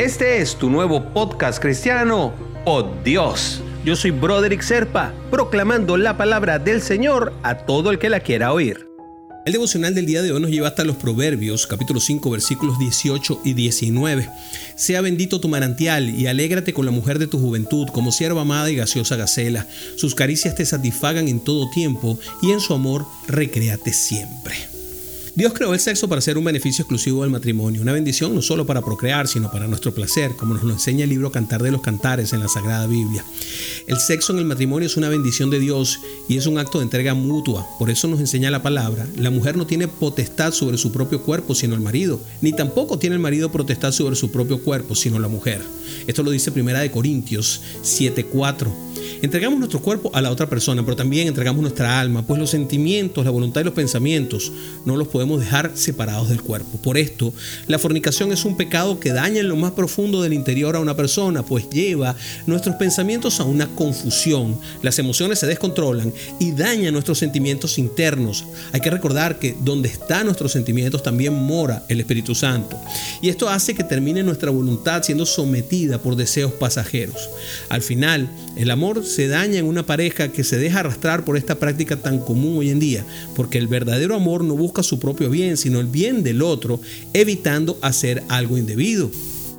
Este es tu nuevo podcast cristiano, Oh Dios. Yo soy Broderick Serpa, proclamando la palabra del Señor a todo el que la quiera oír. El devocional del día de hoy nos lleva hasta los Proverbios, capítulo 5, versículos 18 y 19. Sea bendito tu manantial y alégrate con la mujer de tu juventud, como sierva amada y gaseosa gacela. Sus caricias te satisfagan en todo tiempo y en su amor recréate siempre. Dios creó el sexo para ser un beneficio exclusivo del matrimonio, una bendición no solo para procrear, sino para nuestro placer, como nos lo enseña el libro Cantar de los Cantares en la Sagrada Biblia. El sexo en el matrimonio es una bendición de Dios y es un acto de entrega mutua. Por eso nos enseña la palabra, la mujer no tiene potestad sobre su propio cuerpo, sino el marido, ni tampoco tiene el marido potestad sobre su propio cuerpo, sino la mujer. Esto lo dice Primera de Corintios 7:4. Entregamos nuestro cuerpo a la otra persona, pero también entregamos nuestra alma, pues los sentimientos, la voluntad y los pensamientos no los podemos dejar separados del cuerpo. Por esto, la fornicación es un pecado que daña en lo más profundo del interior a una persona, pues lleva nuestros pensamientos a una confusión, las emociones se descontrolan y daña nuestros sentimientos internos. Hay que recordar que donde están nuestros sentimientos también mora el Espíritu Santo. Y esto hace que termine nuestra voluntad siendo sometida por deseos pasajeros. Al final, el amor se daña en una pareja que se deja arrastrar por esta práctica tan común hoy en día, porque el verdadero amor no busca su propio bien, sino el bien del otro, evitando hacer algo indebido.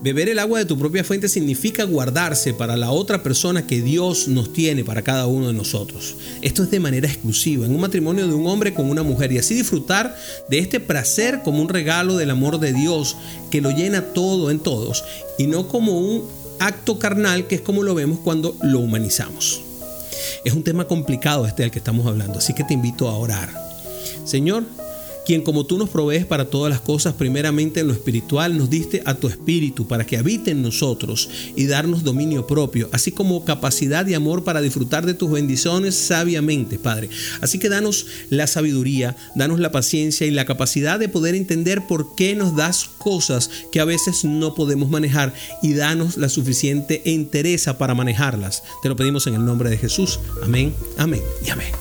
Beber el agua de tu propia fuente significa guardarse para la otra persona que Dios nos tiene para cada uno de nosotros. Esto es de manera exclusiva, en un matrimonio de un hombre con una mujer y así disfrutar de este placer como un regalo del amor de Dios que lo llena todo en todos y no como un acto carnal, que es como lo vemos cuando lo humanizamos. Es un tema complicado este del que estamos hablando, así que te invito a orar. Señor, quien como tú nos provees para todas las cosas, primeramente en lo espiritual, nos diste a tu espíritu para que habite en nosotros y darnos dominio propio, así como capacidad y amor para disfrutar de tus bendiciones sabiamente, Padre. Así que danos la sabiduría, danos la paciencia y la capacidad de poder entender por qué nos das cosas que a veces no podemos manejar y danos la suficiente entereza para manejarlas. Te lo pedimos en el nombre de Jesús. Amén, amén y amén.